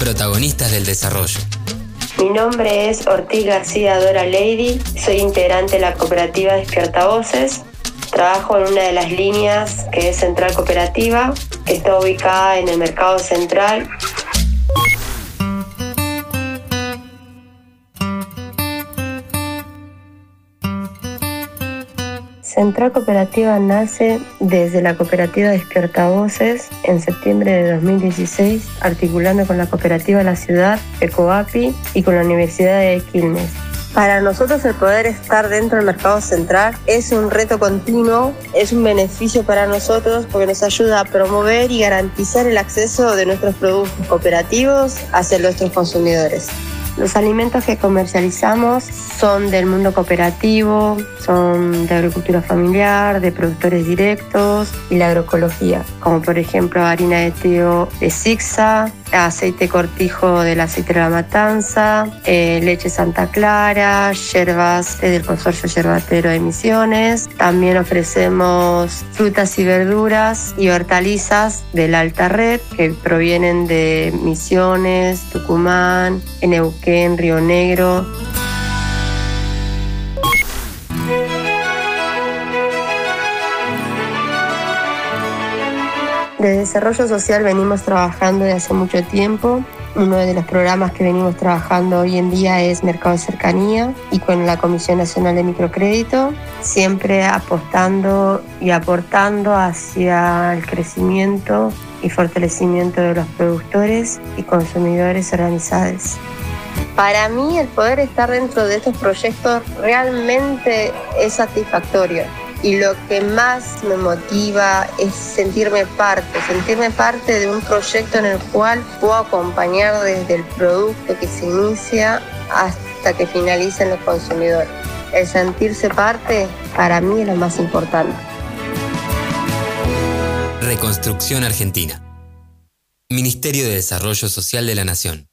protagonistas del desarrollo. Mi nombre es Ortiz García Dora Lady, soy integrante de la cooperativa Despierta Voces. Trabajo en una de las líneas que es Central Cooperativa, que está ubicada en el Mercado Central Central Cooperativa nace desde la cooperativa Despierta Voces en septiembre de 2016, articulando con la cooperativa La Ciudad, ECOAPI y con la Universidad de Quilmes. Para nosotros el poder estar dentro del mercado central es un reto continuo, es un beneficio para nosotros porque nos ayuda a promover y garantizar el acceso de nuestros productos cooperativos hacia nuestros consumidores. Los alimentos que comercializamos son del mundo cooperativo, son de agricultura familiar, de productores directos y la agroecología, como por ejemplo harina de trigo de Sixa, aceite cortijo del aceite de la matanza, eh, leche Santa Clara, yerbas del consorcio yerbatero de Misiones. También ofrecemos frutas y verduras y hortalizas de la alta red que provienen de Misiones, Tucumán, Neuquén, Río Negro. De desarrollo social venimos trabajando desde hace mucho tiempo. Uno de los programas que venimos trabajando hoy en día es Mercado de Cercanía y con la Comisión Nacional de Microcrédito, siempre apostando y aportando hacia el crecimiento y fortalecimiento de los productores y consumidores organizados. Para mí el poder estar dentro de estos proyectos realmente es satisfactorio y lo que más me motiva es sentirme parte, sentirme parte de un proyecto en el cual puedo acompañar desde el producto que se inicia hasta que finalicen los consumidores. El sentirse parte para mí es lo más importante. Reconstrucción Argentina. Ministerio de Desarrollo Social de la Nación.